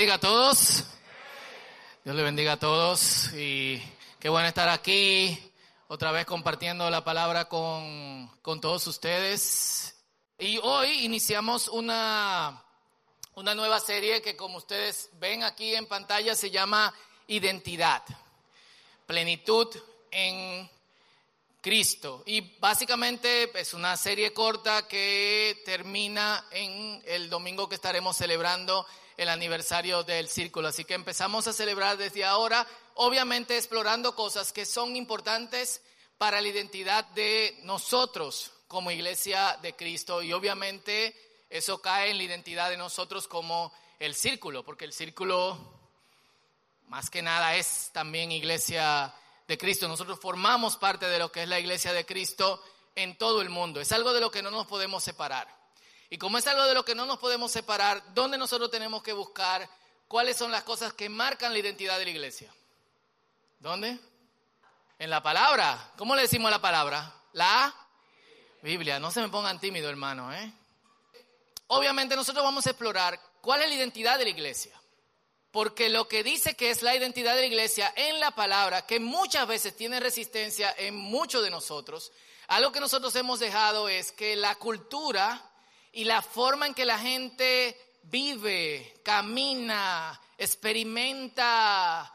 bendiga a todos. Dios le bendiga a todos y qué bueno estar aquí otra vez compartiendo la palabra con, con todos ustedes. Y hoy iniciamos una, una nueva serie que como ustedes ven aquí en pantalla se llama Identidad, Plenitud en Cristo. Y básicamente es una serie corta que termina en el domingo que estaremos celebrando el aniversario del círculo. Así que empezamos a celebrar desde ahora, obviamente explorando cosas que son importantes para la identidad de nosotros como iglesia de Cristo. Y obviamente eso cae en la identidad de nosotros como el círculo, porque el círculo más que nada es también iglesia de Cristo. Nosotros formamos parte de lo que es la iglesia de Cristo en todo el mundo. Es algo de lo que no nos podemos separar. Y como es algo de lo que no nos podemos separar, ¿dónde nosotros tenemos que buscar cuáles son las cosas que marcan la identidad de la iglesia? ¿Dónde? En la palabra. ¿Cómo le decimos la palabra? La Biblia. No se me pongan tímido, hermano. ¿eh? Obviamente nosotros vamos a explorar cuál es la identidad de la iglesia. Porque lo que dice que es la identidad de la iglesia en la palabra, que muchas veces tiene resistencia en muchos de nosotros, algo que nosotros hemos dejado es que la cultura y la forma en que la gente vive, camina, experimenta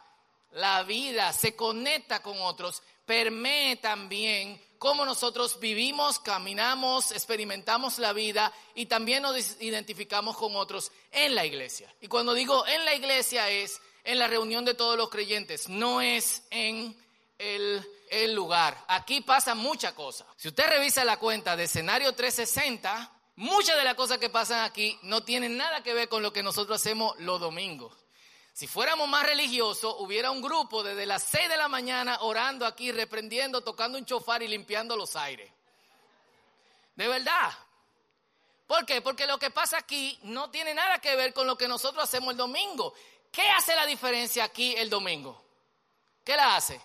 la vida, se conecta con otros, permee también cómo nosotros vivimos, caminamos, experimentamos la vida y también nos identificamos con otros en la iglesia. Y cuando digo en la iglesia es en la reunión de todos los creyentes, no es en el, el lugar. Aquí pasa mucha cosa. Si usted revisa la cuenta de escenario 360, muchas de las cosas que pasan aquí no tienen nada que ver con lo que nosotros hacemos los domingos. Si fuéramos más religiosos, hubiera un grupo desde las 6 de la mañana orando aquí, reprendiendo, tocando un chofar y limpiando los aires. De verdad. ¿Por qué? Porque lo que pasa aquí no tiene nada que ver con lo que nosotros hacemos el domingo. ¿Qué hace la diferencia aquí el domingo? ¿Qué la hace?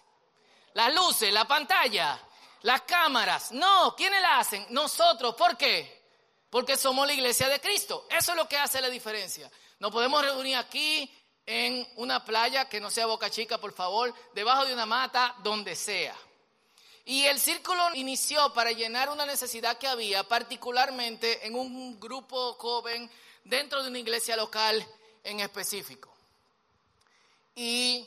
Las luces, la pantalla, las cámaras. No, ¿quiénes la hacen? Nosotros. ¿Por qué? Porque somos la iglesia de Cristo. Eso es lo que hace la diferencia. Nos podemos reunir aquí en una playa que no sea Boca Chica, por favor, debajo de una mata, donde sea. Y el círculo inició para llenar una necesidad que había, particularmente en un grupo joven dentro de una iglesia local en específico. Y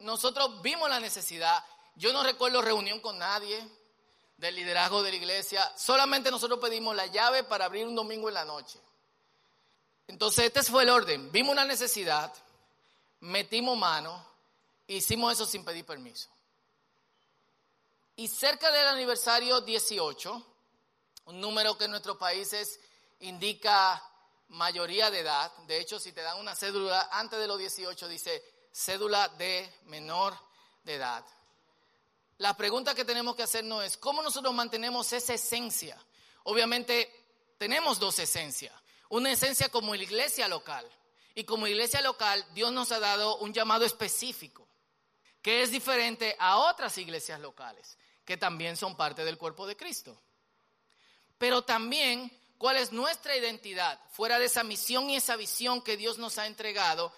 nosotros vimos la necesidad. Yo no recuerdo reunión con nadie del liderazgo de la iglesia. Solamente nosotros pedimos la llave para abrir un domingo en la noche. Entonces, este fue el orden. Vimos una necesidad metimos mano, hicimos eso sin pedir permiso. Y cerca del aniversario 18, un número que en nuestros países indica mayoría de edad, de hecho si te dan una cédula antes de los 18 dice cédula de menor de edad. La pregunta que tenemos que hacernos es, ¿cómo nosotros mantenemos esa esencia? Obviamente tenemos dos esencias. Una esencia como la iglesia local, y como iglesia local, Dios nos ha dado un llamado específico, que es diferente a otras iglesias locales, que también son parte del cuerpo de Cristo. Pero también, ¿cuál es nuestra identidad fuera de esa misión y esa visión que Dios nos ha entregado,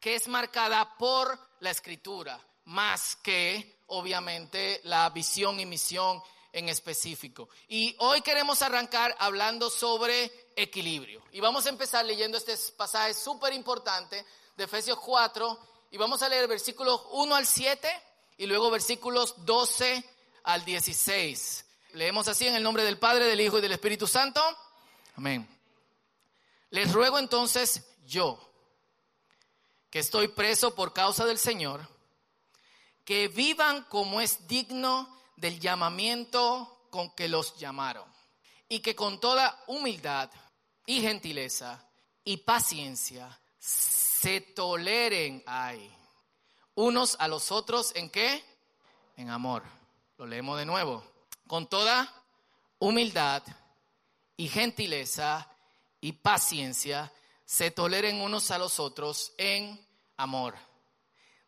que es marcada por la escritura, más que, obviamente, la visión y misión en específico. Y hoy queremos arrancar hablando sobre equilibrio. Y vamos a empezar leyendo este pasaje súper importante de Efesios 4 y vamos a leer versículos 1 al 7 y luego versículos 12 al 16. Leemos así en el nombre del Padre, del Hijo y del Espíritu Santo. Amén. Les ruego entonces yo, que estoy preso por causa del Señor, que vivan como es digno del llamamiento con que los llamaron. Y que con toda humildad y gentileza y paciencia se toleren ahí unos a los otros en qué? En amor. Lo leemos de nuevo. Con toda humildad y gentileza y paciencia se toleren unos a los otros en amor.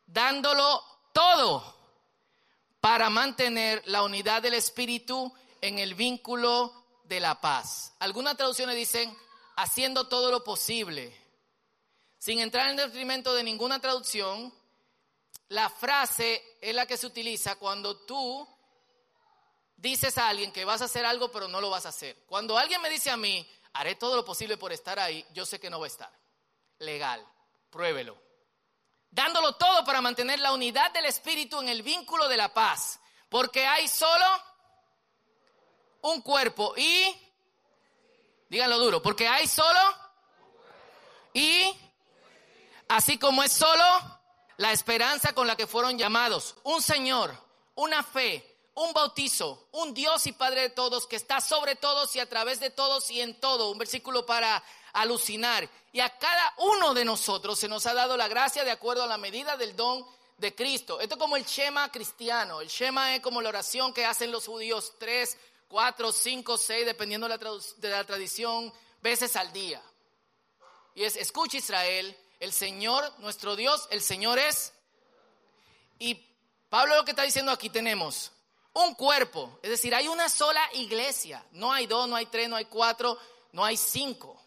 Dándolo todo para mantener la unidad del Espíritu en el vínculo de la paz. Algunas traducciones dicen, haciendo todo lo posible. sin entrar en detrimento de ninguna traducción, la frase es la que se utiliza cuando tú dices a alguien que vas a hacer algo pero no lo vas a hacer. Cuando alguien me dice a mí, haré todo lo posible por estar ahí, yo sé que no va a estar. Legal, pruébelo. Dándolo todo para mantener la unidad del espíritu en el vínculo de la paz. Porque hay solo un cuerpo y, díganlo duro, porque hay solo y, así como es solo la esperanza con la que fueron llamados, un Señor, una fe, un bautizo, un Dios y Padre de todos, que está sobre todos y a través de todos y en todo. Un versículo para alucinar. Y a cada uno de nosotros se nos ha dado la gracia de acuerdo a la medida del don de Cristo. Esto es como el Shema cristiano. El Shema es como la oración que hacen los judíos tres, cuatro, cinco, seis, dependiendo de la, tradición, veces al día. Y es, escucha Israel, el Señor, nuestro Dios, el Señor es. Y Pablo lo que está diciendo aquí tenemos un cuerpo, es decir, hay una sola iglesia, no hay dos, no hay tres, no hay cuatro, no hay cinco,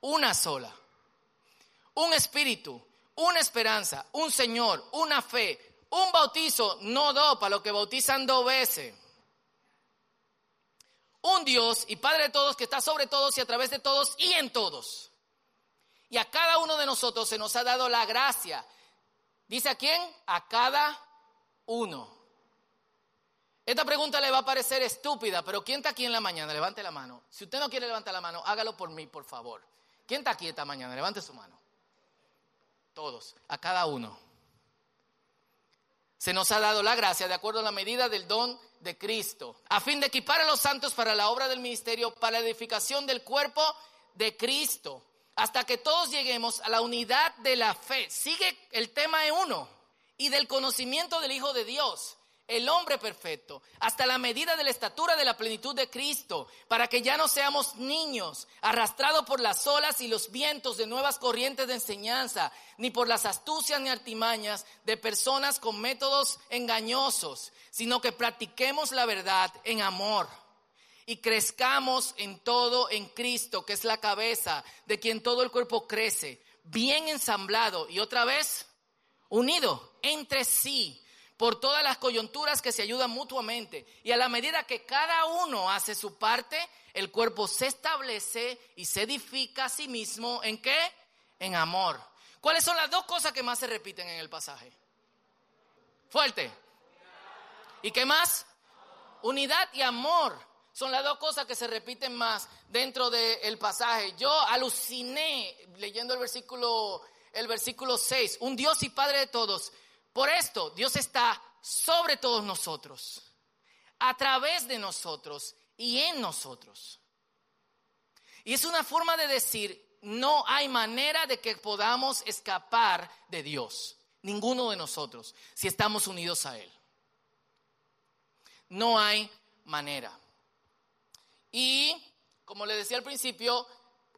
una sola. Un espíritu, una esperanza, un Señor, una fe, un bautizo, no dos, para los que bautizan dos veces. Un Dios y Padre de todos que está sobre todos y a través de todos y en todos. Y a cada uno de nosotros se nos ha dado la gracia. ¿Dice a quién? A cada uno. Esta pregunta le va a parecer estúpida, pero ¿quién está aquí en la mañana? Levante la mano. Si usted no quiere levantar la mano, hágalo por mí, por favor. ¿Quién está aquí esta mañana? Levante su mano. Todos, a cada uno. Se nos ha dado la gracia de acuerdo a la medida del don de Cristo, a fin de equipar a los santos para la obra del ministerio, para la edificación del cuerpo de Cristo, hasta que todos lleguemos a la unidad de la fe. Sigue el tema de uno y del conocimiento del Hijo de Dios el hombre perfecto, hasta la medida de la estatura de la plenitud de Cristo, para que ya no seamos niños, arrastrados por las olas y los vientos de nuevas corrientes de enseñanza, ni por las astucias ni artimañas de personas con métodos engañosos, sino que practiquemos la verdad en amor y crezcamos en todo en Cristo, que es la cabeza, de quien todo el cuerpo crece, bien ensamblado y otra vez unido entre sí por todas las coyunturas que se ayudan mutuamente. Y a la medida que cada uno hace su parte, el cuerpo se establece y se edifica a sí mismo en qué? En amor. ¿Cuáles son las dos cosas que más se repiten en el pasaje? Fuerte. ¿Y qué más? Unidad y amor. Son las dos cosas que se repiten más dentro del pasaje. Yo aluciné leyendo el versículo, el versículo 6. Un Dios y Padre de todos por esto, Dios está sobre todos nosotros, a través de nosotros y en nosotros. Y es una forma de decir, no hay manera de que podamos escapar de Dios, ninguno de nosotros, si estamos unidos a Él. No hay manera. Y, como le decía al principio,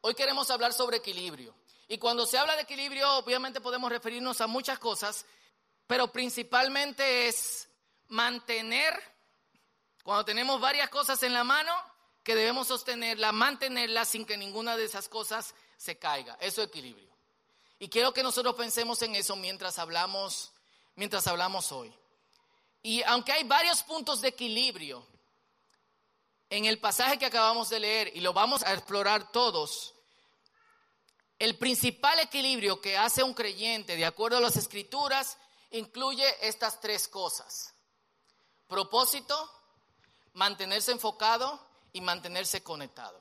hoy queremos hablar sobre equilibrio. Y cuando se habla de equilibrio, obviamente podemos referirnos a muchas cosas, pero principalmente es mantener, cuando tenemos varias cosas en la mano, que debemos sostenerla, mantenerla sin que ninguna de esas cosas se caiga. Eso es equilibrio. Y quiero que nosotros pensemos en eso mientras hablamos, mientras hablamos hoy. Y aunque hay varios puntos de equilibrio en el pasaje que acabamos de leer, y lo vamos a explorar todos, el principal equilibrio que hace un creyente, de acuerdo a las escrituras, incluye estas tres cosas. Propósito, mantenerse enfocado y mantenerse conectado.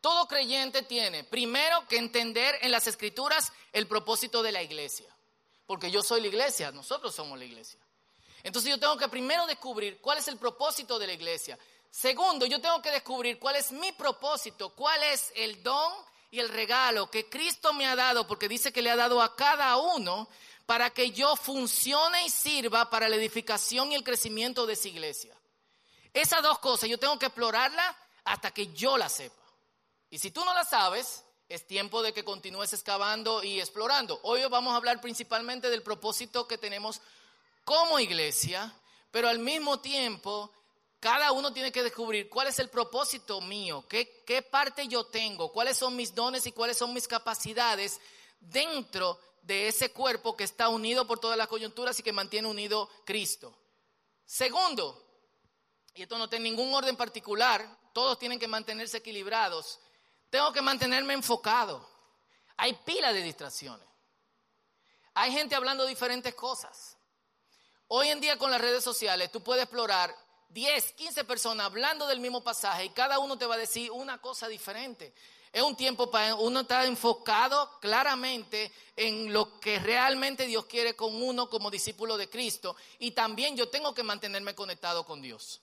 Todo creyente tiene primero que entender en las escrituras el propósito de la iglesia, porque yo soy la iglesia, nosotros somos la iglesia. Entonces yo tengo que primero descubrir cuál es el propósito de la iglesia. Segundo, yo tengo que descubrir cuál es mi propósito, cuál es el don y el regalo que Cristo me ha dado, porque dice que le ha dado a cada uno para que yo funcione y sirva para la edificación y el crecimiento de esa iglesia. Esas dos cosas yo tengo que explorarlas hasta que yo las sepa. Y si tú no las sabes, es tiempo de que continúes excavando y explorando. Hoy vamos a hablar principalmente del propósito que tenemos como iglesia, pero al mismo tiempo cada uno tiene que descubrir cuál es el propósito mío, qué, qué parte yo tengo, cuáles son mis dones y cuáles son mis capacidades dentro de ese cuerpo que está unido por todas las coyunturas y que mantiene unido Cristo. Segundo, y esto no tiene ningún orden particular, todos tienen que mantenerse equilibrados, tengo que mantenerme enfocado. Hay pila de distracciones. Hay gente hablando diferentes cosas. Hoy en día con las redes sociales tú puedes explorar 10, 15 personas hablando del mismo pasaje y cada uno te va a decir una cosa diferente. Es un tiempo para uno estar enfocado claramente en lo que realmente Dios quiere con uno como discípulo de Cristo. Y también yo tengo que mantenerme conectado con Dios.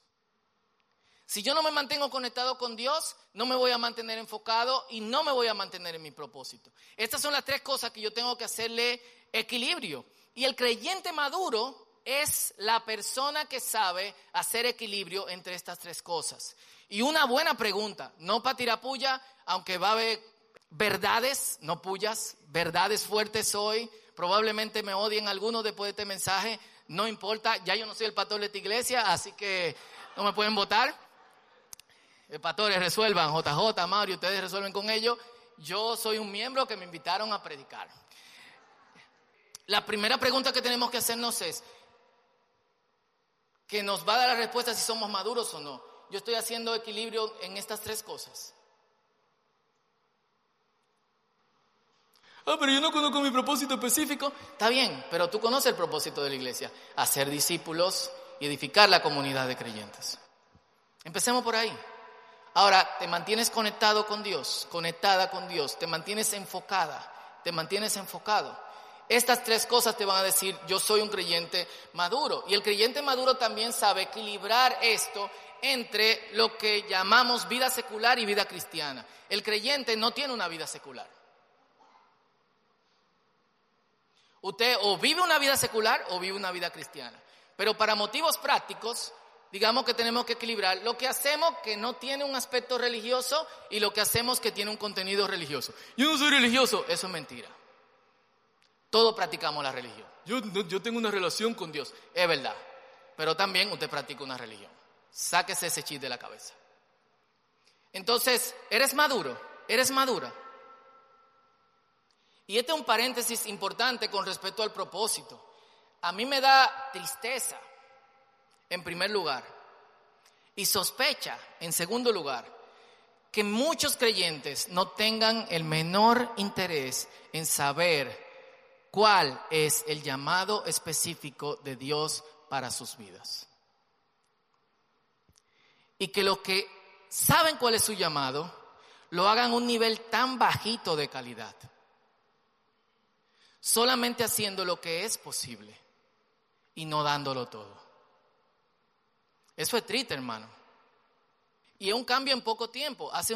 Si yo no me mantengo conectado con Dios, no me voy a mantener enfocado y no me voy a mantener en mi propósito. Estas son las tres cosas que yo tengo que hacerle equilibrio. Y el creyente maduro es la persona que sabe hacer equilibrio entre estas tres cosas. Y una buena pregunta, no para tirar puya, aunque va a haber verdades, no puyas, verdades fuertes hoy. Probablemente me odien algunos después de este mensaje, no importa, ya yo no soy el pastor de esta iglesia, así que no me pueden votar. El pastores resuelvan, JJ, Mario, ustedes resuelven con ellos. Yo soy un miembro que me invitaron a predicar. La primera pregunta que tenemos que hacernos es, que nos va a dar la respuesta si somos maduros o no. Yo estoy haciendo equilibrio en estas tres cosas. Ah, pero yo no conozco mi propósito específico. Está bien, pero tú conoces el propósito de la iglesia, hacer discípulos y edificar la comunidad de creyentes. Empecemos por ahí. Ahora, te mantienes conectado con Dios, conectada con Dios, te mantienes enfocada, te mantienes enfocado. Estas tres cosas te van a decir, yo soy un creyente maduro. Y el creyente maduro también sabe equilibrar esto entre lo que llamamos vida secular y vida cristiana. El creyente no tiene una vida secular. Usted o vive una vida secular o vive una vida cristiana. Pero para motivos prácticos, digamos que tenemos que equilibrar lo que hacemos que no tiene un aspecto religioso y lo que hacemos que tiene un contenido religioso. Yo no soy religioso, eso es mentira. Todos practicamos la religión. Yo, yo tengo una relación con Dios, es verdad. Pero también usted practica una religión. Sáquese ese chip de la cabeza. Entonces, eres maduro, eres madura. Y este es un paréntesis importante con respecto al propósito. A mí me da tristeza, en primer lugar, y sospecha, en segundo lugar, que muchos creyentes no tengan el menor interés en saber cuál es el llamado específico de Dios para sus vidas. Y que los que saben cuál es su llamado, lo hagan a un nivel tan bajito de calidad. Solamente haciendo lo que es posible y no dándolo todo. Eso es triste, hermano. Y es un cambio en poco tiempo. Hace,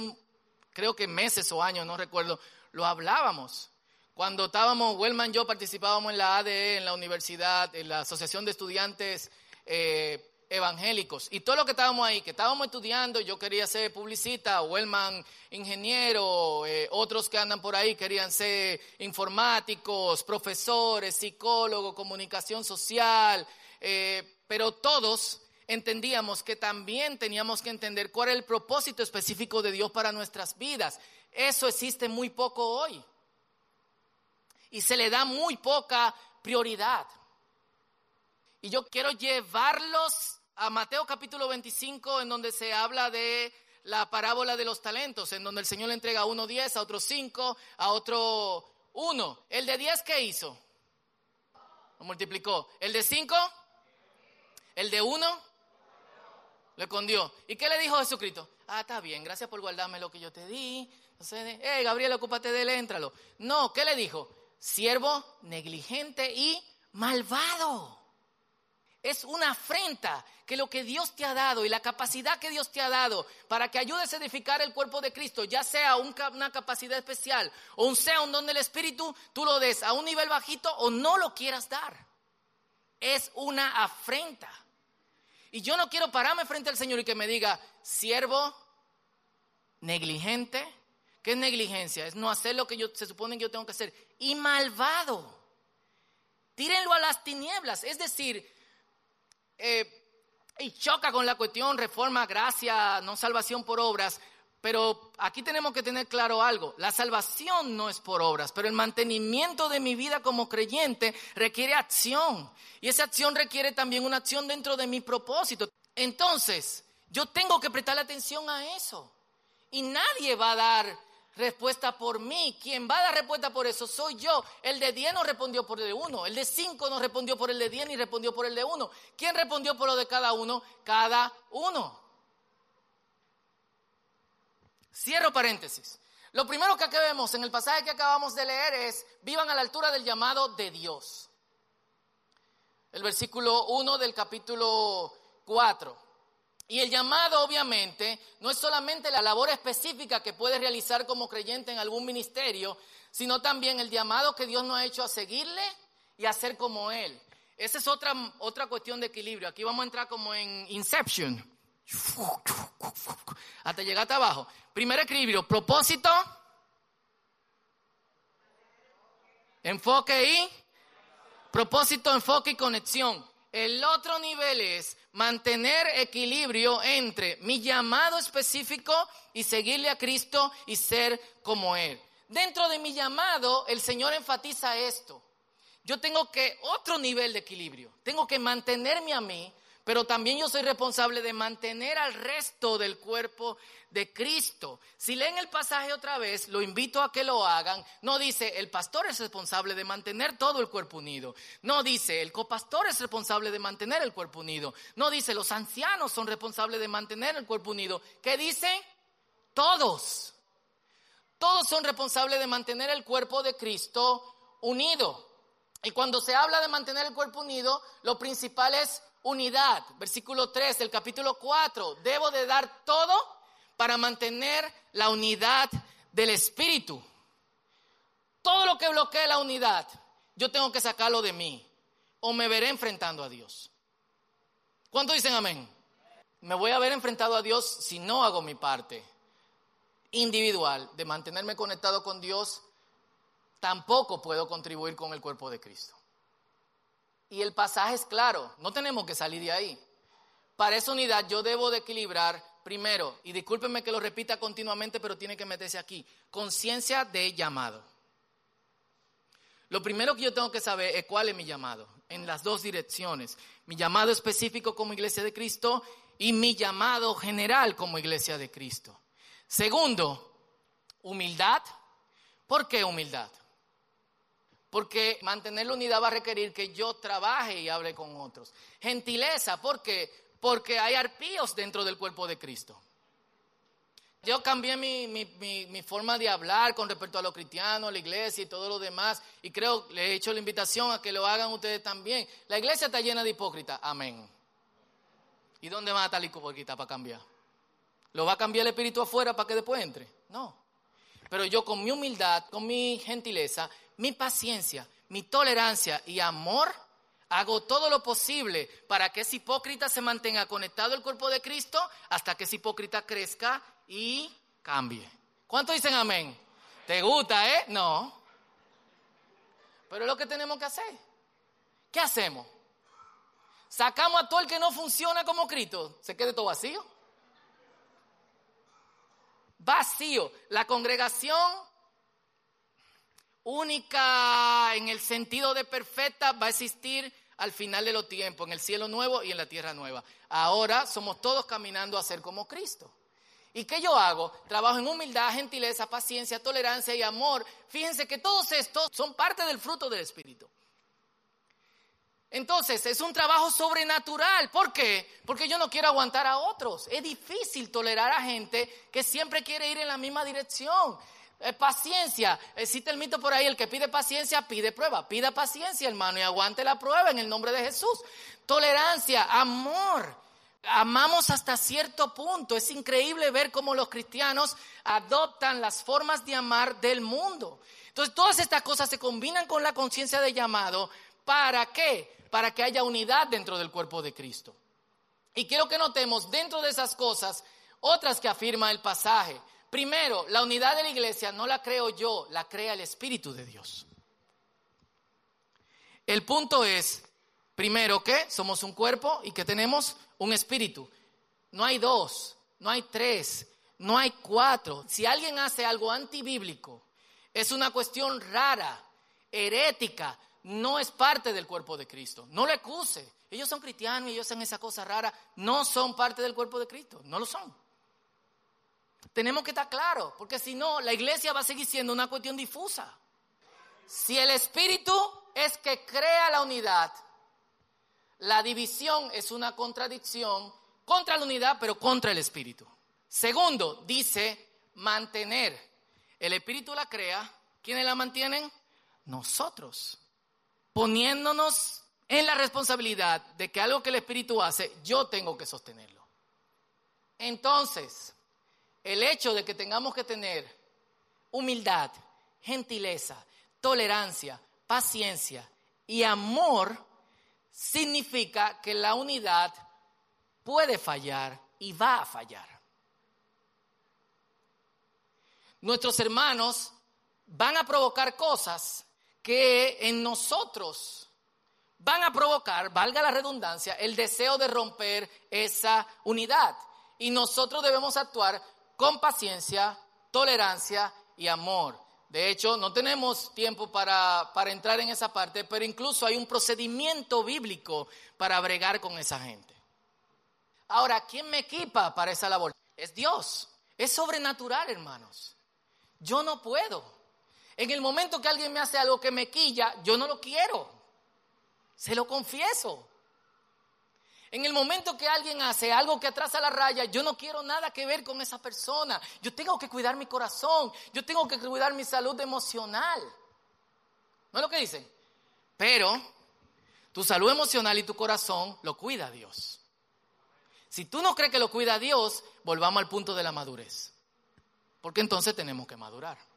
creo que meses o años, no recuerdo, lo hablábamos. Cuando estábamos, Wellman y yo participábamos en la ADE, en la universidad, en la Asociación de Estudiantes eh, Evangélicos. Y todo lo que estábamos ahí, que estábamos estudiando, yo quería ser publicista, Wellman ingeniero, eh, otros que andan por ahí querían ser informáticos, profesores, psicólogos, comunicación social, eh, pero todos entendíamos que también teníamos que entender cuál es el propósito específico de Dios para nuestras vidas. Eso existe muy poco hoy y se le da muy poca prioridad. Y yo quiero llevarlos a Mateo capítulo 25, en donde se habla de la parábola de los talentos, en donde el Señor le entrega a uno 10, a otro 5, a otro 1. ¿El de 10 qué hizo? Lo multiplicó. ¿El de 5? ¿El de 1? Le escondió. ¿Y qué le dijo Jesucristo? Ah, está bien, gracias por guardarme lo que yo te di. Entonces, hey, Gabriel, ocúpate de él, éntralo. No, ¿qué le dijo? Siervo negligente y malvado. Es una afrenta que lo que Dios te ha dado y la capacidad que Dios te ha dado para que ayudes a edificar el cuerpo de Cristo, ya sea una capacidad especial o un sea un don del Espíritu, tú lo des a un nivel bajito o no lo quieras dar. Es una afrenta. Y yo no quiero pararme frente al Señor y que me diga, siervo negligente, ¿Qué es negligencia? Es no hacer lo que yo, se supone que yo tengo que hacer. Y malvado. Tírenlo a las tinieblas. Es decir, eh, y choca con la cuestión reforma, gracia, no salvación por obras. Pero aquí tenemos que tener claro algo, la salvación no es por obras, pero el mantenimiento de mi vida como creyente requiere acción y esa acción requiere también una acción dentro de mi propósito. Entonces, yo tengo que prestar atención a eso y nadie va a dar respuesta por mí. Quien va a dar respuesta por eso soy yo. El de 10 no respondió por el de 1. El de 5 no respondió por el de 10 ni respondió por el de 1. ¿Quién respondió por lo de cada uno? Cada uno. Cierro paréntesis. Lo primero que vemos en el pasaje que acabamos de leer es, vivan a la altura del llamado de Dios. El versículo 1 del capítulo 4. Y el llamado, obviamente, no es solamente la labor específica que puedes realizar como creyente en algún ministerio, sino también el llamado que Dios nos ha hecho a seguirle y a ser como Él. Esa es otra, otra cuestión de equilibrio. Aquí vamos a entrar como en Inception. Hasta llegar hasta abajo. Primer equilibrio, propósito, enfoque y propósito, enfoque y conexión. El otro nivel es mantener equilibrio entre mi llamado específico y seguirle a Cristo y ser como Él. Dentro de mi llamado, el Señor enfatiza esto. Yo tengo que otro nivel de equilibrio. Tengo que mantenerme a mí pero también yo soy responsable de mantener al resto del cuerpo de Cristo. Si leen el pasaje otra vez, lo invito a que lo hagan. No dice, el pastor es responsable de mantener todo el cuerpo unido. No dice, el copastor es responsable de mantener el cuerpo unido. No dice, los ancianos son responsables de mantener el cuerpo unido. ¿Qué dice? Todos. Todos son responsables de mantener el cuerpo de Cristo unido. Y cuando se habla de mantener el cuerpo unido, lo principal es unidad. Versículo 3 del capítulo 4. Debo de dar todo para mantener la unidad del Espíritu. Todo lo que bloquee la unidad, yo tengo que sacarlo de mí o me veré enfrentando a Dios. ¿Cuánto dicen amén? Me voy a ver enfrentado a Dios si no hago mi parte individual de mantenerme conectado con Dios. Tampoco puedo contribuir con el cuerpo de Cristo. Y el pasaje es claro, no tenemos que salir de ahí. Para esa unidad yo debo de equilibrar primero, y discúlpenme que lo repita continuamente, pero tiene que meterse aquí, conciencia de llamado. Lo primero que yo tengo que saber es cuál es mi llamado, en las dos direcciones. Mi llamado específico como iglesia de Cristo y mi llamado general como iglesia de Cristo. Segundo, humildad. ¿Por qué humildad? Porque mantener la unidad va a requerir que yo trabaje y hable con otros. Gentileza, ¿por qué? Porque hay arpíos dentro del cuerpo de Cristo. Yo cambié mi, forma de hablar con respecto a los cristianos, la iglesia y todo lo demás. Y creo, le he hecho la invitación a que lo hagan ustedes también. La iglesia está llena de hipócritas. Amén. ¿Y dónde va a estar el hipócrita para cambiar? ¿Lo va a cambiar el espíritu afuera para que después entre? No. Pero yo con mi humildad, con mi gentileza, mi paciencia, mi tolerancia y amor, hago todo lo posible para que ese hipócrita se mantenga conectado al cuerpo de Cristo hasta que ese hipócrita crezca y cambie. ¿Cuántos dicen amén? ¿Te gusta, eh? No. Pero es lo que tenemos que hacer. ¿Qué hacemos? Sacamos a todo el que no funciona como Cristo. ¿Se quede todo vacío? Vacío. La congregación única en el sentido de perfecta va a existir al final de los tiempos, en el cielo nuevo y en la tierra nueva. Ahora somos todos caminando a ser como Cristo. ¿Y qué yo hago? Trabajo en humildad, gentileza, paciencia, tolerancia y amor. Fíjense que todos estos son parte del fruto del Espíritu. Entonces, es un trabajo sobrenatural. ¿Por qué? Porque yo no quiero aguantar a otros. Es difícil tolerar a gente que siempre quiere ir en la misma dirección. Eh, paciencia. Existe el mito por ahí, el que pide paciencia pide prueba. Pida paciencia, hermano, y aguante la prueba en el nombre de Jesús. Tolerancia, amor. Amamos hasta cierto punto. Es increíble ver cómo los cristianos adoptan las formas de amar del mundo. Entonces, todas estas cosas se combinan con la conciencia de llamado. ¿Para qué? Para que haya unidad dentro del cuerpo de Cristo. Y quiero que notemos dentro de esas cosas otras que afirma el pasaje. Primero, la unidad de la iglesia no la creo yo, la crea el Espíritu de Dios. El punto es, primero, que somos un cuerpo y que tenemos un espíritu. No hay dos, no hay tres, no hay cuatro. Si alguien hace algo antibíblico, es una cuestión rara, herética, no es parte del cuerpo de Cristo. No le acuse. Ellos son cristianos ellos hacen esa cosa rara. No son parte del cuerpo de Cristo. No lo son. Tenemos que estar claros, porque si no, la iglesia va a seguir siendo una cuestión difusa. Si el espíritu es que crea la unidad, la división es una contradicción contra la unidad, pero contra el espíritu. Segundo, dice mantener. El espíritu la crea. ¿Quiénes la mantienen? Nosotros. Poniéndonos en la responsabilidad de que algo que el espíritu hace, yo tengo que sostenerlo. Entonces, el hecho de que tengamos que tener humildad, gentileza, tolerancia, paciencia y amor significa que la unidad puede fallar y va a fallar. Nuestros hermanos van a provocar cosas que en nosotros van a provocar, valga la redundancia, el deseo de romper esa unidad. Y nosotros debemos actuar con paciencia, tolerancia y amor. De hecho, no tenemos tiempo para, entrar en esa parte, pero incluso hay un procedimiento bíblico para bregar con esa gente. Ahora, ¿quién me equipa para esa labor? Es Dios. Es sobrenatural, hermanos. Yo no puedo. En el momento que alguien me hace algo que me quilla, yo no lo quiero. Se lo confieso. En el momento que alguien hace algo que atrasa la raya, yo no quiero nada que ver con esa persona. Yo tengo que cuidar mi corazón. Yo tengo que cuidar mi salud emocional. ¿No es lo que dicen? Pero tu salud emocional y tu corazón lo cuida Dios. Si tú no crees que lo cuida Dios, volvamos al punto de la madurez. Porque entonces tenemos que madurar.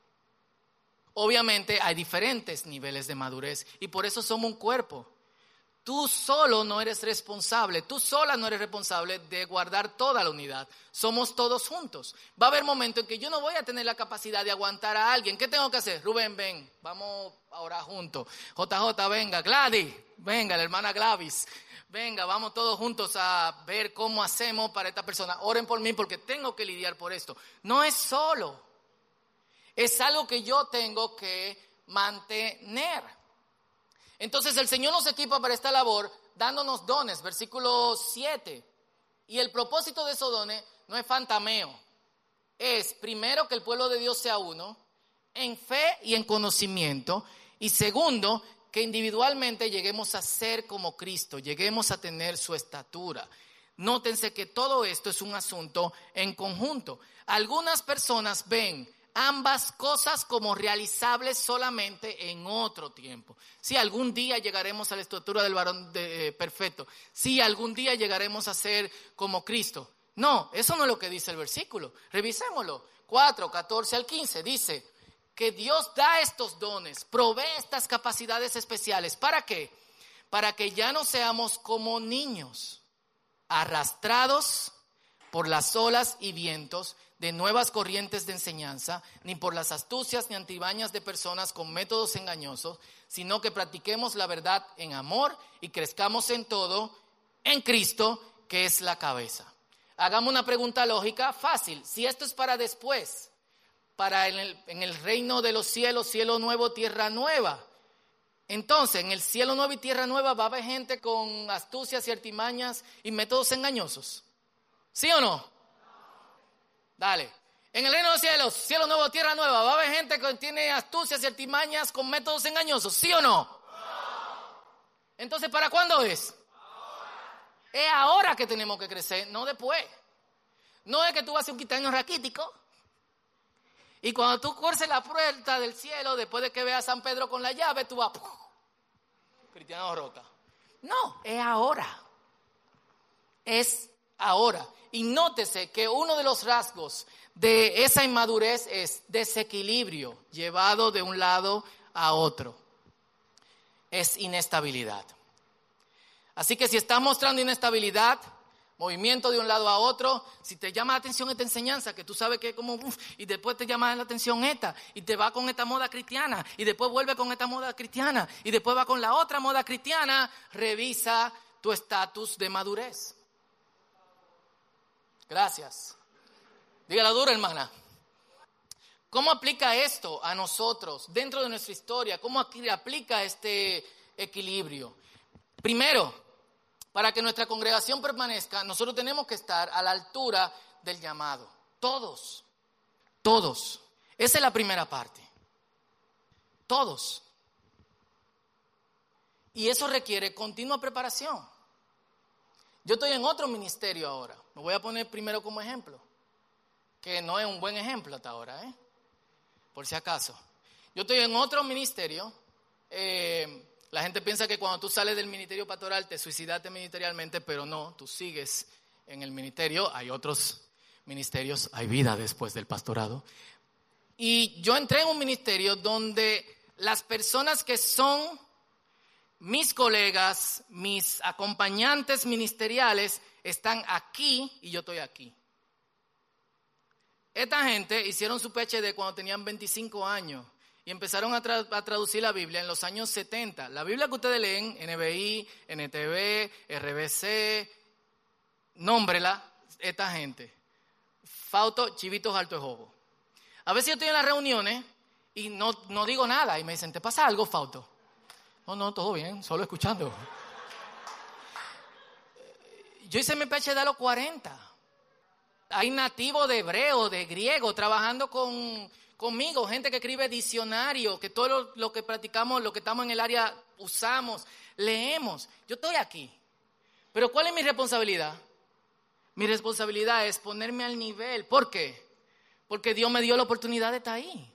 Obviamente hay diferentes niveles de madurez y por eso somos un cuerpo. Tú solo no eres responsable, tú sola no eres responsable de guardar toda la unidad. Somos todos juntos. Va a haber momentos en que yo no voy a tener la capacidad de aguantar a alguien. ¿Qué tengo que hacer? Rubén, ven, vamos ahora juntos. JJ, venga. Gladys, venga, la hermana Glavis. Venga, vamos todos juntos a ver cómo hacemos para esta persona. Oren por mí porque tengo que lidiar por esto. No es solo. Es algo que yo tengo que mantener. Entonces el Señor nos equipa para esta labor dándonos dones, versículo 7. Y el propósito de esos dones no es fantameo, es primero que el pueblo de Dios sea uno, en fe y en conocimiento, y segundo, que individualmente lleguemos a ser como Cristo, lleguemos a tener su estatura. Nótense que todo esto es un asunto en conjunto. Algunas personas ven ambas cosas como realizables solamente en otro tiempo. Si algún día llegaremos a la estructura del varón eh, perfecto, si algún día llegaremos a ser como Cristo. No, eso no es lo que dice el versículo. Revisémoslo. 4, 14 al 15 dice que Dios da estos dones, provee estas capacidades especiales. ¿Para qué? Para que ya no seamos como niños, arrastrados por las olas y vientos de nuevas corrientes de enseñanza, ni por las astucias ni antibañas de personas con métodos engañosos, sino que practiquemos la verdad en amor y crezcamos en todo en Cristo, que es la cabeza. Hagamos una pregunta lógica fácil. Si esto es para después, para en el, en el reino de los cielos, cielo nuevo, tierra nueva, entonces, en el cielo nuevo y tierra nueva va a haber gente con astucias y artimañas y métodos engañosos. ¿Sí o no? Dale. En el reino de los cielos, cielo nuevo, tierra nueva, va a haber gente que tiene astucias y artimañas con métodos engañosos, ¿sí o no? Entonces, ¿para cuándo es? Es ahora que tenemos que crecer, no después. No es que tú vas a un quitaño raquítico. Y cuando tú curses la puerta del cielo, después de que veas a San Pedro con la llave, tú vas. Cristiano Roca. No, es ahora. Es ahora. Y nótese que uno de los rasgos de esa inmadurez es desequilibrio llevado de un lado a otro. Es inestabilidad. Así que si estás mostrando inestabilidad, movimiento de un lado a otro, si te llama la atención esta enseñanza, que tú sabes que es como, y después te llama la atención esta, y te va con esta moda cristiana, y después vuelve con esta moda cristiana, y después va con la otra moda cristiana, revisa tu estatus de madurez. Gracias. Dígala dura, hermana. ¿Cómo aplica esto a nosotros dentro de nuestra historia? ¿Cómo aplica este equilibrio? Primero, para que nuestra congregación permanezca, nosotros tenemos que estar a la altura del llamado. Todos, todos. Esa es la primera parte. Todos. Y eso requiere continua preparación. Yo estoy en otro ministerio ahora. Me voy a poner primero como ejemplo. Que no es un buen ejemplo hasta ahora, ¿eh? Por si acaso. Yo estoy en otro ministerio. Eh, la gente piensa que cuando tú sales del ministerio pastoral te suicidaste ministerialmente, pero no, tú sigues en el ministerio. Hay otros ministerios, hay vida después del pastorado. Y yo entré en un ministerio donde las personas que son mis colegas, mis acompañantes ministeriales están aquí y yo estoy aquí. Esta gente hicieron su PhD cuando tenían 25 años y empezaron a, traducir la Biblia en los años 70. La Biblia que ustedes leen, NBI, NTV, RBC, nómbrela, esta gente. Fauto, Chivitos, Alto Jobo. A veces yo estoy en las reuniones y no, no digo nada y me dicen, ¿te pasa algo, Fauto? No, no, todo bien, solo escuchando. Yo hice mi PhD a los 40. Hay nativos de hebreo, de griego, trabajando con, conmigo, gente que escribe diccionario, que todo lo, lo, que practicamos, lo que estamos en el área usamos, leemos. Yo estoy aquí. Pero ¿cuál es mi responsabilidad? Mi responsabilidad es ponerme al nivel. ¿Por qué? Porque Dios me dio la oportunidad de estar ahí.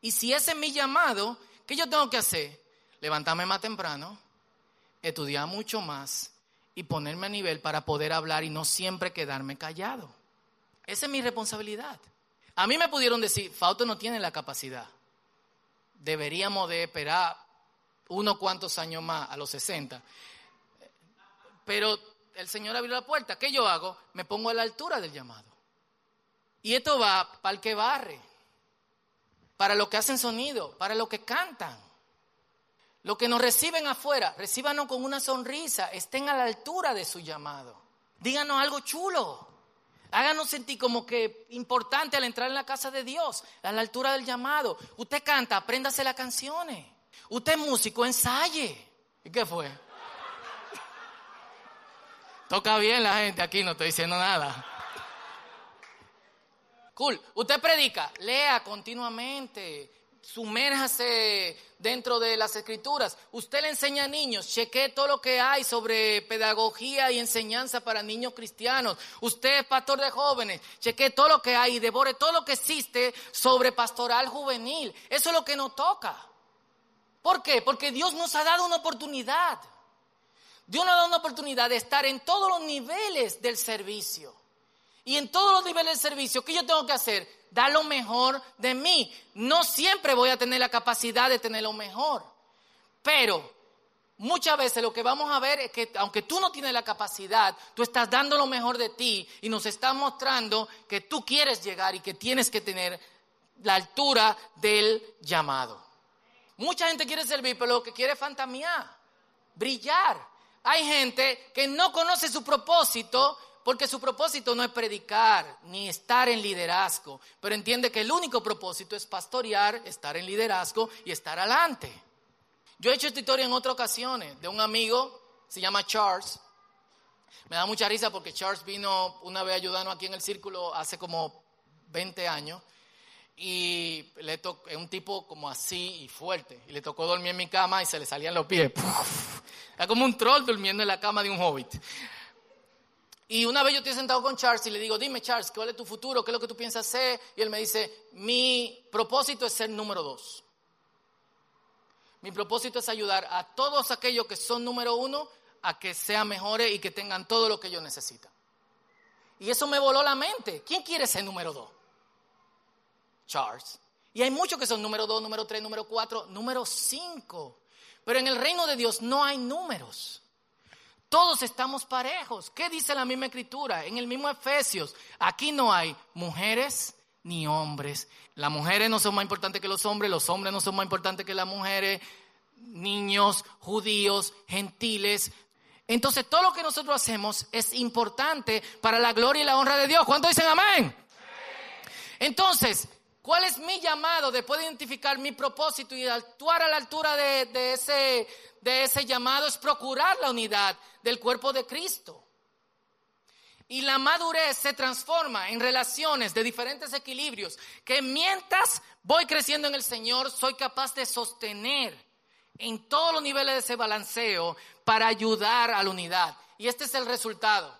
Y si ese es mi llamado, ¿qué yo tengo que hacer? Levantarme más temprano, estudiar mucho más y ponerme a nivel para poder hablar y no siempre quedarme callado. Esa es mi responsabilidad. A mí me pudieron decir, Fausto no tiene la capacidad. Deberíamos de esperar unos cuantos años más, a los 60. Pero el Señor abrió la puerta. ¿Qué yo hago? Me pongo a la altura del llamado. Y esto va para el que barre, para los que hacen sonido, para los que cantan. Lo que nos reciben afuera, recíbanos con una sonrisa, estén a la altura de su llamado. Díganos algo chulo. Háganos sentir como que importante al entrar en la casa de Dios, a la altura del llamado. Usted canta, apréndase las canciones. Usted es músico, ensaye. ¿Y qué fue? Toca bien la gente aquí, no estoy diciendo nada. Cool. Usted predica, lea continuamente, sumérjase dentro de las escrituras. Usted le enseña a niños, chequee todo lo que hay sobre pedagogía y enseñanza para niños cristianos. Usted es pastor de jóvenes, chequee todo lo que hay y devore todo lo que existe sobre pastoral juvenil. Eso es lo que nos toca. ¿Por qué? Porque Dios nos ha dado una oportunidad. Dios nos ha dado una oportunidad de estar en todos los niveles del servicio. Y en todos los niveles del servicio, ¿qué yo tengo que hacer? da lo mejor de mí. No siempre voy a tener la capacidad de tener lo mejor, pero muchas veces lo que vamos a ver es que aunque tú no tienes la capacidad, tú estás dando lo mejor de ti y nos estás mostrando que tú quieres llegar y que tienes que tener la altura del llamado. Mucha gente quiere servir, pero lo que quiere es fantamear, brillar. Hay gente que no conoce su propósito porque su propósito no es predicar ni estar en liderazgo, pero entiende que el único propósito es pastorear, estar en liderazgo y estar adelante. Yo he hecho esta historia en otras ocasiones de un amigo, se llama Charles. Me da mucha risa porque Charles vino una vez ayudando aquí en el círculo hace como 20 años y le es un tipo como así y fuerte. Y le tocó dormir en mi cama y se le salían los pies. Era como un troll durmiendo en la cama de un hobbit. Y una vez yo estoy sentado con Charles y le digo, dime Charles, ¿cuál es tu futuro? ¿Qué es lo que tú piensas hacer? Y él me dice, mi propósito es ser número dos. Mi propósito es ayudar a todos aquellos que son número uno a que sean mejores y que tengan todo lo que ellos necesitan. Y eso me voló la mente. ¿Quién quiere ser número dos? Charles. Y hay muchos que son número dos, número tres, número cuatro, número cinco. Pero en el reino de Dios no hay números. Todos estamos parejos. ¿Qué dice la misma escritura? En el mismo Efesios, aquí no hay mujeres ni hombres. Las mujeres no son más importantes que los hombres, los hombres no son más importantes que las mujeres, niños, judíos, gentiles. entonces todo lo que nosotros hacemos es importante para la gloria y la honra de Dios. ¿Cuántos dicen amén? Entonces, ¿cuál es mi llamado después de identificar mi propósito y actuar a la altura de, ese, llamado? Es procurar la unidad del cuerpo de Cristo. Y la madurez se transforma en relaciones de diferentes equilibrios que mientras voy creciendo en el Señor soy capaz de sostener en todos los niveles de ese balanceo para ayudar a la unidad. Y este es el resultado,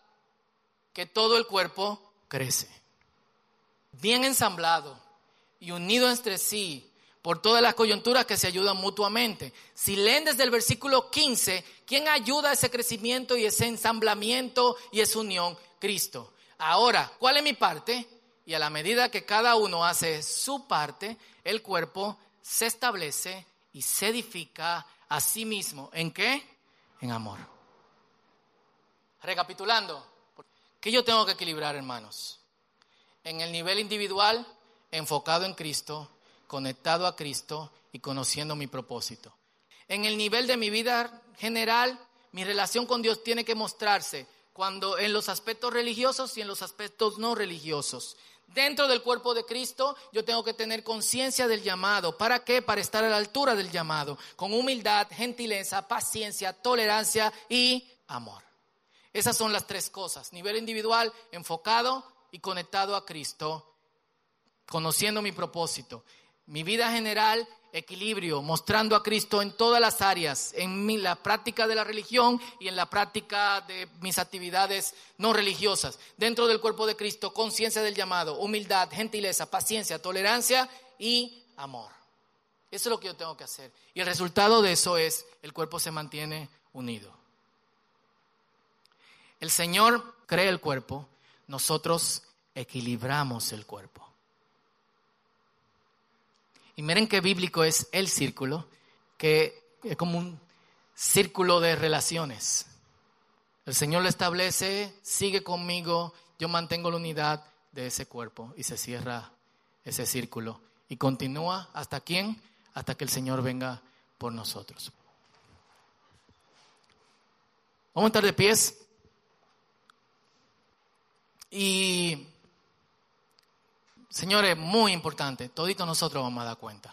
que todo el cuerpo crece. Bien ensamblado y unido entre sí por todas las coyunturas que se ayudan mutuamente. Si leen desde el versículo 15, ¿quién ayuda a ese crecimiento y ese ensamblamiento y esa unión? Cristo. Ahora, ¿cuál es mi parte? Y a la medida que cada uno hace su parte, el cuerpo se establece y se edifica a sí mismo. ¿En qué? En amor. Recapitulando, ¿qué yo tengo que equilibrar, hermanos? En el nivel individual, enfocado en Cristo, conectado a Cristo y conociendo mi propósito. En el nivel de mi vida general, mi relación con Dios tiene que mostrarse cuando en los aspectos religiosos y en los aspectos no religiosos. Dentro del cuerpo de Cristo yo tengo que tener conciencia del llamado. ¿Para qué? Para estar a la altura del llamado, con humildad, gentileza, paciencia, tolerancia y amor. Esas son las tres cosas. Nivel individual, enfocado y conectado a Cristo, conociendo mi propósito. Mi vida general equilibrio, mostrando a Cristo en todas las áreas, en la práctica de la religión y en la práctica de mis actividades no religiosas. Dentro del cuerpo de Cristo, conciencia del llamado, humildad, gentileza, paciencia, tolerancia y amor. Eso es lo que yo tengo que hacer. Y el resultado de eso es, el cuerpo se mantiene unido. El Señor crea el cuerpo, nosotros equilibramos el cuerpo. Y miren qué bíblico es el círculo, que es como un círculo de relaciones. El Señor lo establece, sigue conmigo, yo mantengo la unidad de ese cuerpo y se cierra ese círculo. Y continúa hasta quién? Hasta que el Señor venga por nosotros. Vamos a estar de pies. Y Señores, muy importante, todito nosotros vamos a dar cuenta.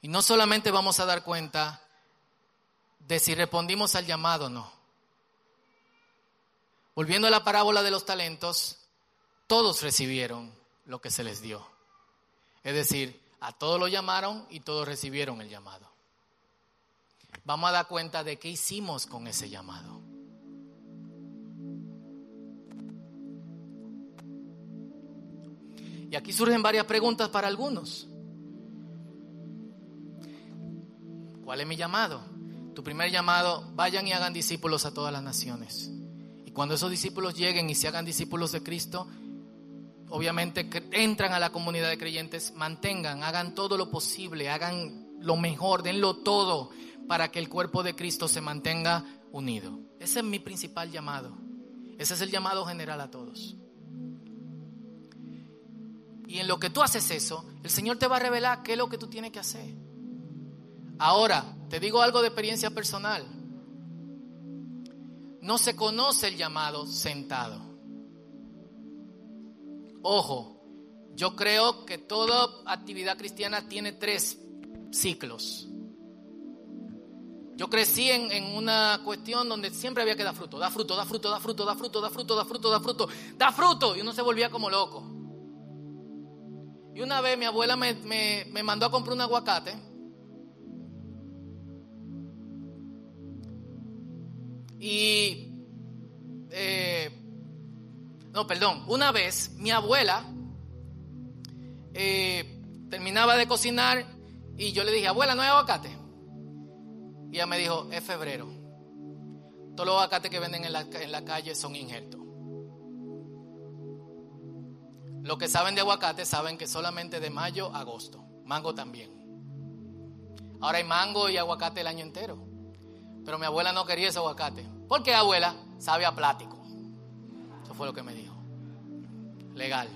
Y no solamente vamos a dar cuenta de si respondimos al llamado o no. Volviendo a la parábola de los talentos, todos recibieron lo que se les dio. Es decir, a todos lo llamaron y todos recibieron el llamado. Vamos a dar cuenta de qué hicimos con ese llamado. Y aquí surgen varias preguntas para algunos. ¿Cuál es mi llamado? Tu primer llamado, vayan y hagan discípulos a todas las naciones. Y cuando esos discípulos lleguen y se hagan discípulos de Cristo, obviamente entran a la comunidad de creyentes, mantengan, hagan todo lo posible, hagan lo mejor, denlo todo para que el cuerpo de Cristo se mantenga unido. Ese es mi principal llamado. Ese es el llamado general a todos. Y en lo que tú haces eso, el Señor te va a revelar qué es lo que tú tienes que hacer. Ahora, te digo algo de experiencia personal. No se conoce el llamado sentado. Ojo, yo creo que toda actividad cristiana tiene tres ciclos. Yo crecí en, en, una cuestión donde siempre había que dar fruto, da fruto, da fruto, da fruto, da fruto, da fruto, da fruto, da fruto, da fruto, y uno se volvía como loco. Y una vez mi abuela me, mandó a comprar un aguacate. Y, eh, no, perdón, una vez mi abuela eh, terminaba de cocinar y yo le dije, abuela, ¿no hay aguacate? Y ella me dijo, es febrero. Todos los aguacates que venden en la, en la calle son injertos. Los que saben de aguacate saben que solamente de mayo a agosto. Mango también. Ahora hay mango y aguacate el año entero. Pero mi abuela no quería ese aguacate. ¿Por qué abuela? Sabe a plático. Eso fue lo que me dijo. Legal.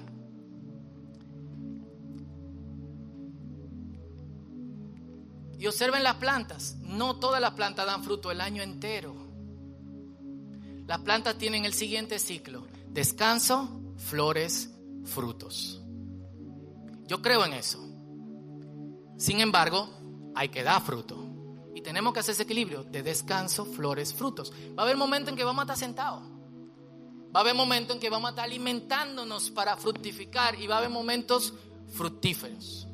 Y observen las plantas. No todas las plantas dan fruto el año entero. Las plantas tienen el siguiente ciclo. Descanso, flores, frutos. Yo creo en eso. Sin embargo, hay que dar fruto. Y tenemos que hacer ese equilibrio de descanso, flores, frutos. Va a haber momentos en que vamos a estar sentados. Va a haber momentos en que vamos a estar alimentándonos para fructificar y va a haber momentos fructíferos.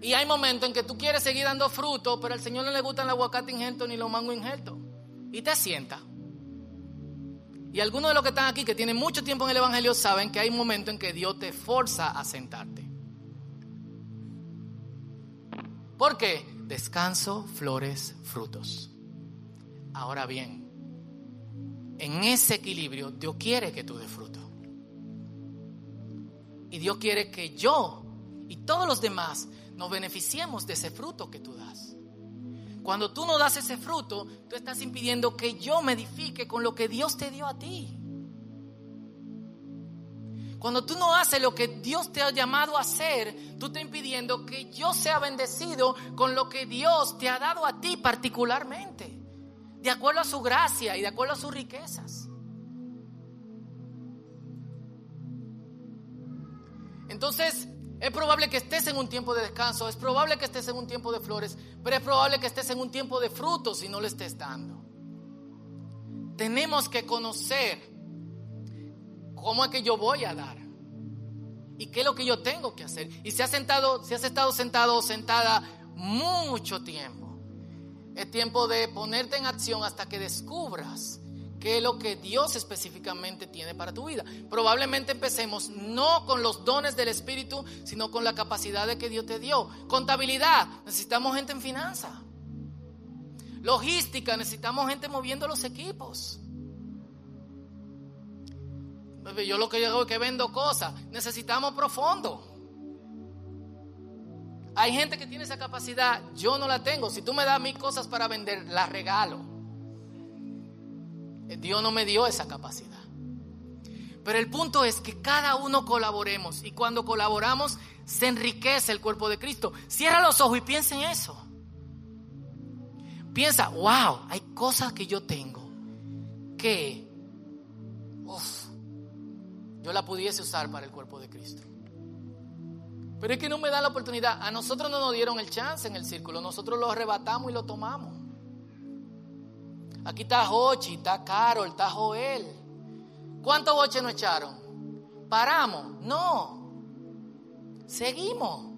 Y hay momentos en que tú quieres seguir dando fruto, pero al Señor no le gustan los aguacate injertos ni los mangos injertos. Y te sienta. Y algunos de los que están aquí, que tienen mucho tiempo en el Evangelio, saben que hay momentos en que Dios te forza a sentarte. ¿Por qué? Descanso, flores, frutos. Ahora bien, en ese equilibrio Dios quiere que tú des fruto. Y Dios quiere que yo y todos los demás nos beneficiemos de ese fruto que tú das. Cuando tú no das ese fruto, tú estás impidiendo que yo me edifique con lo que Dios te dio a ti. Cuando tú no haces lo que Dios te ha llamado a hacer, tú estás impidiendo que yo sea bendecido con lo que Dios te ha dado a ti particularmente, de acuerdo a su gracia y de acuerdo a sus riquezas. Entonces, es probable que estés en un tiempo de descanso, es probable que estés en un tiempo de flores, pero es probable que estés en un tiempo de frutos y no le estés dando. Tenemos que conocer cómo es que yo voy a dar y qué es lo que yo tengo que hacer. Y si has, sentado, si has estado sentado o sentada mucho tiempo, es tiempo de ponerte en acción hasta que descubras qué es lo que Dios específicamente tiene para tu vida. Probablemente empecemos no con los dones del Espíritu, sino con la capacidad de que Dios te dio. Contabilidad, necesitamos gente en finanza. Logística, necesitamos gente moviendo los equipos. Yo lo que hago es que vendo cosas. Necesitamos profundo. Hay gente que tiene esa capacidad, yo no la tengo. Si tú me das mis cosas para vender, las regalo. Dios no me dio esa capacidad. Pero el punto es que cada uno colaboremos y cuando colaboramos se enriquece el cuerpo de Cristo. Cierra los ojos y piensa en eso. Piensa, wow, hay cosas que yo tengo que yo la pudiese usar para el cuerpo de Cristo. Pero es que no me da la oportunidad. A nosotros no nos dieron el chance en el círculo, nosotros lo arrebatamos y lo tomamos. Aquí está Jochi, está Carol, está Joel. ¿Cuántos boches nos echaron? ¿Paramos? No. Seguimos.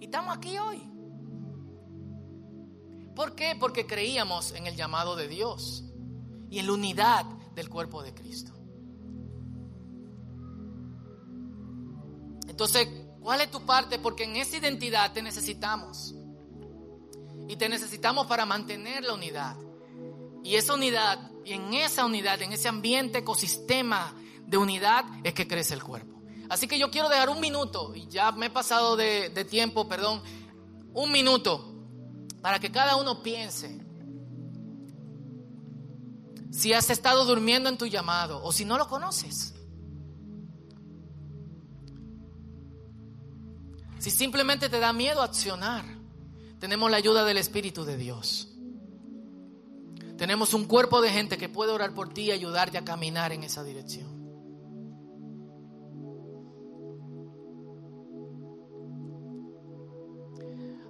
Y estamos aquí hoy. ¿Por qué? Porque creíamos en el llamado de Dios y en la unidad del cuerpo de Cristo. Entonces, ¿cuál es tu parte? Porque en esa identidad te necesitamos. Y te necesitamos para mantener la unidad. Y esa unidad, y en esa unidad, en ese ambiente, ecosistema de unidad, es que crece el cuerpo. Así que yo quiero dejar un minuto, y ya me he pasado de, de tiempo, perdón, un minuto, para que cada uno piense si has estado durmiendo en tu llamado o si no lo conoces. Si simplemente te da miedo accionar, tenemos la ayuda del Espíritu de Dios. Tenemos un cuerpo de gente que puede orar por ti y ayudarte a caminar en esa dirección.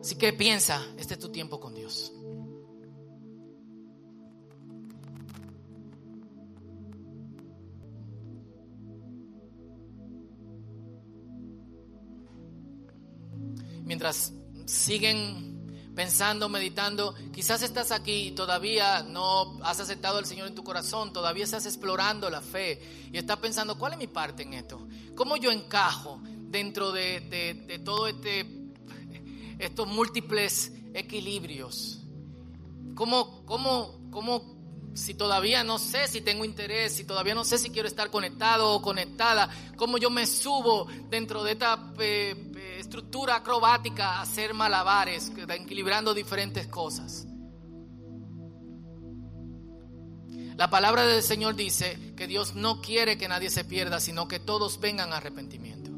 Así que piensa, este es tu tiempo con Dios. Mientras siguen pensando, meditando, quizás estás aquí y todavía no has aceptado al Señor en tu corazón, todavía estás explorando la fe y estás pensando, ¿cuál es mi parte en esto? ¿Cómo yo encajo dentro de, de, todo este, estos múltiples equilibrios? ¿Cómo, cómo, cómo, si todavía no sé si tengo interés, si todavía no sé si quiero estar conectado o conectada, cómo yo me subo dentro de esta eh, estructura acrobática hacer malabares, equilibrando diferentes cosas. La palabra del Señor dice que Dios no quiere que nadie se pierda, sino que todos vengan a arrepentimiento.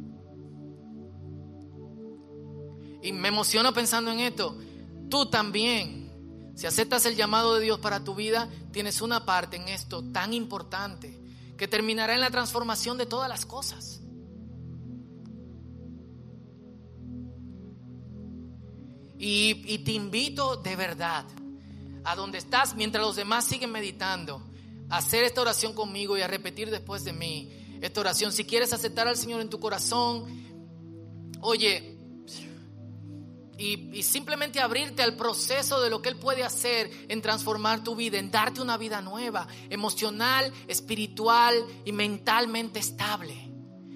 Y me emociono pensando en esto. tú también, si aceptas el llamado de Dios para tu vida, tienes una parte en esto tan importante que terminará en la transformación de todas las cosas. Y, te invito de verdad a donde estás mientras los demás siguen meditando, a hacer esta oración conmigo y a repetir después de mí esta oración. Si quieres aceptar al Señor en tu corazón, oye, y, simplemente abrirte al proceso de lo que Él puede hacer en transformar tu vida, en darte una vida nueva, emocional, espiritual y mentalmente estable.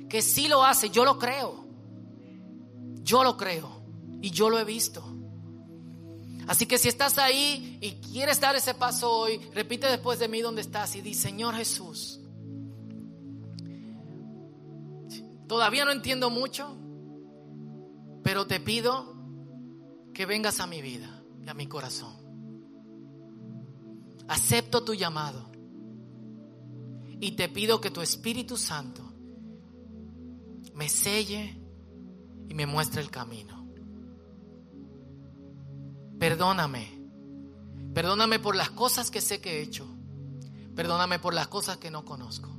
Que sí lo hace, yo lo creo. Yo lo creo y yo lo he visto. Así que si estás ahí y quieres dar ese paso hoy, repite después de mí donde estás y di, Señor Jesús, todavía no entiendo mucho, pero te pido que vengas a mi vida y a mi corazón. Acepto tu llamado y te pido que tu Espíritu Santo me selle y me muestre el camino. Perdóname. Perdóname por las cosas que sé que he hecho. Perdóname por las cosas que no conozco.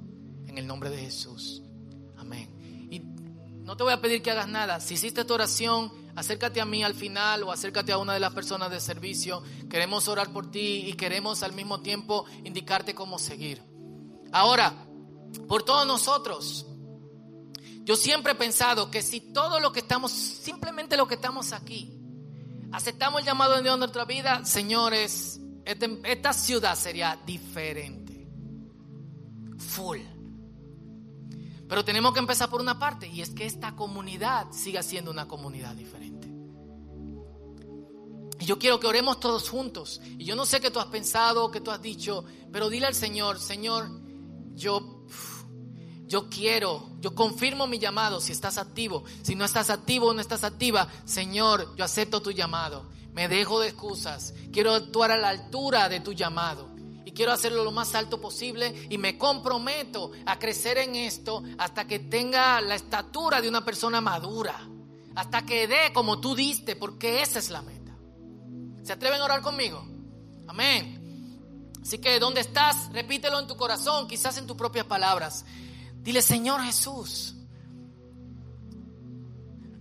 En el nombre de Jesús. Amén. Y no te voy a pedir que hagas nada. Si hiciste tu oración, acércate a mí al final o acércate a una de las personas de servicio. Queremos orar por ti y queremos al mismo tiempo indicarte cómo seguir. Ahora, por todos nosotros, yo siempre he pensado que si todo lo que estamos, simplemente lo que estamos aquí, aceptamos el llamado de Dios en nuestra vida, señores, este, esta ciudad sería diferente. Full. Pero tenemos que empezar por una parte y es que esta comunidad siga siendo una comunidad diferente. Y yo quiero que oremos todos juntos. Y yo no sé qué tú has pensado, qué tú has dicho, pero dile al Señor, Señor, yo yo quiero, yo confirmo mi llamado si estás activo. Si no estás activo o no estás activa, Señor, yo acepto tu llamado. Me dejo de excusas. Quiero actuar a la altura de tu llamado. Y quiero hacerlo lo más alto posible y me comprometo a crecer en esto hasta que tenga la estatura de una persona madura. Hasta que dé como tú diste, porque esa es la meta. ¿Se atreven a orar conmigo? Amén. Así que donde estás, repítelo en tu corazón, quizás en tus propias palabras. Dile, Señor Jesús,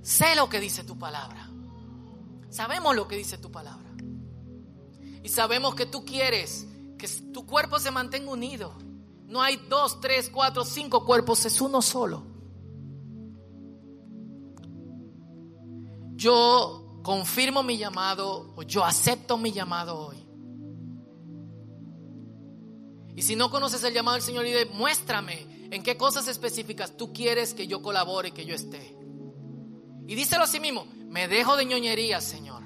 sé lo que dice tu palabra. Sabemos lo que dice tu palabra. Y sabemos que tú quieres que tu cuerpo se mantenga unido. No hay dos, tres, cuatro, cinco cuerpos, es uno solo. Yo confirmo mi llamado o yo acepto mi llamado hoy. Y si no conoces el llamado del Señor, dile, muéstrame en qué cosas específicas tú quieres que yo colabore, que yo esté. Y díselo a sí mismo, me dejo de ñoñerías, Señor.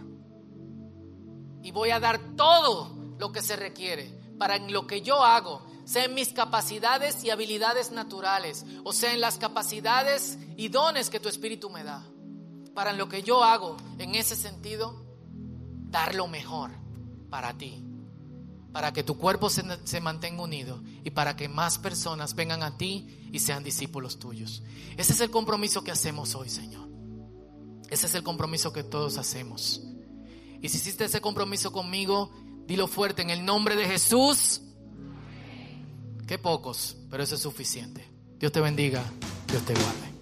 Y voy a dar todo lo que se requiere para en lo que yo hago, sea en mis capacidades y habilidades naturales, o sea en las capacidades y dones que tu Espíritu me da. Para en lo que yo hago, en ese sentido, dar lo mejor para ti para que tu cuerpo se, mantenga unido y para que más personas vengan a ti y sean discípulos tuyos. Ese es el compromiso que hacemos hoy, Señor. Ese es el compromiso que todos hacemos. Y si hiciste ese compromiso conmigo, dilo fuerte en el nombre de Jesús. Qué pocos, pero eso es suficiente. Dios te bendiga, Dios te guarde.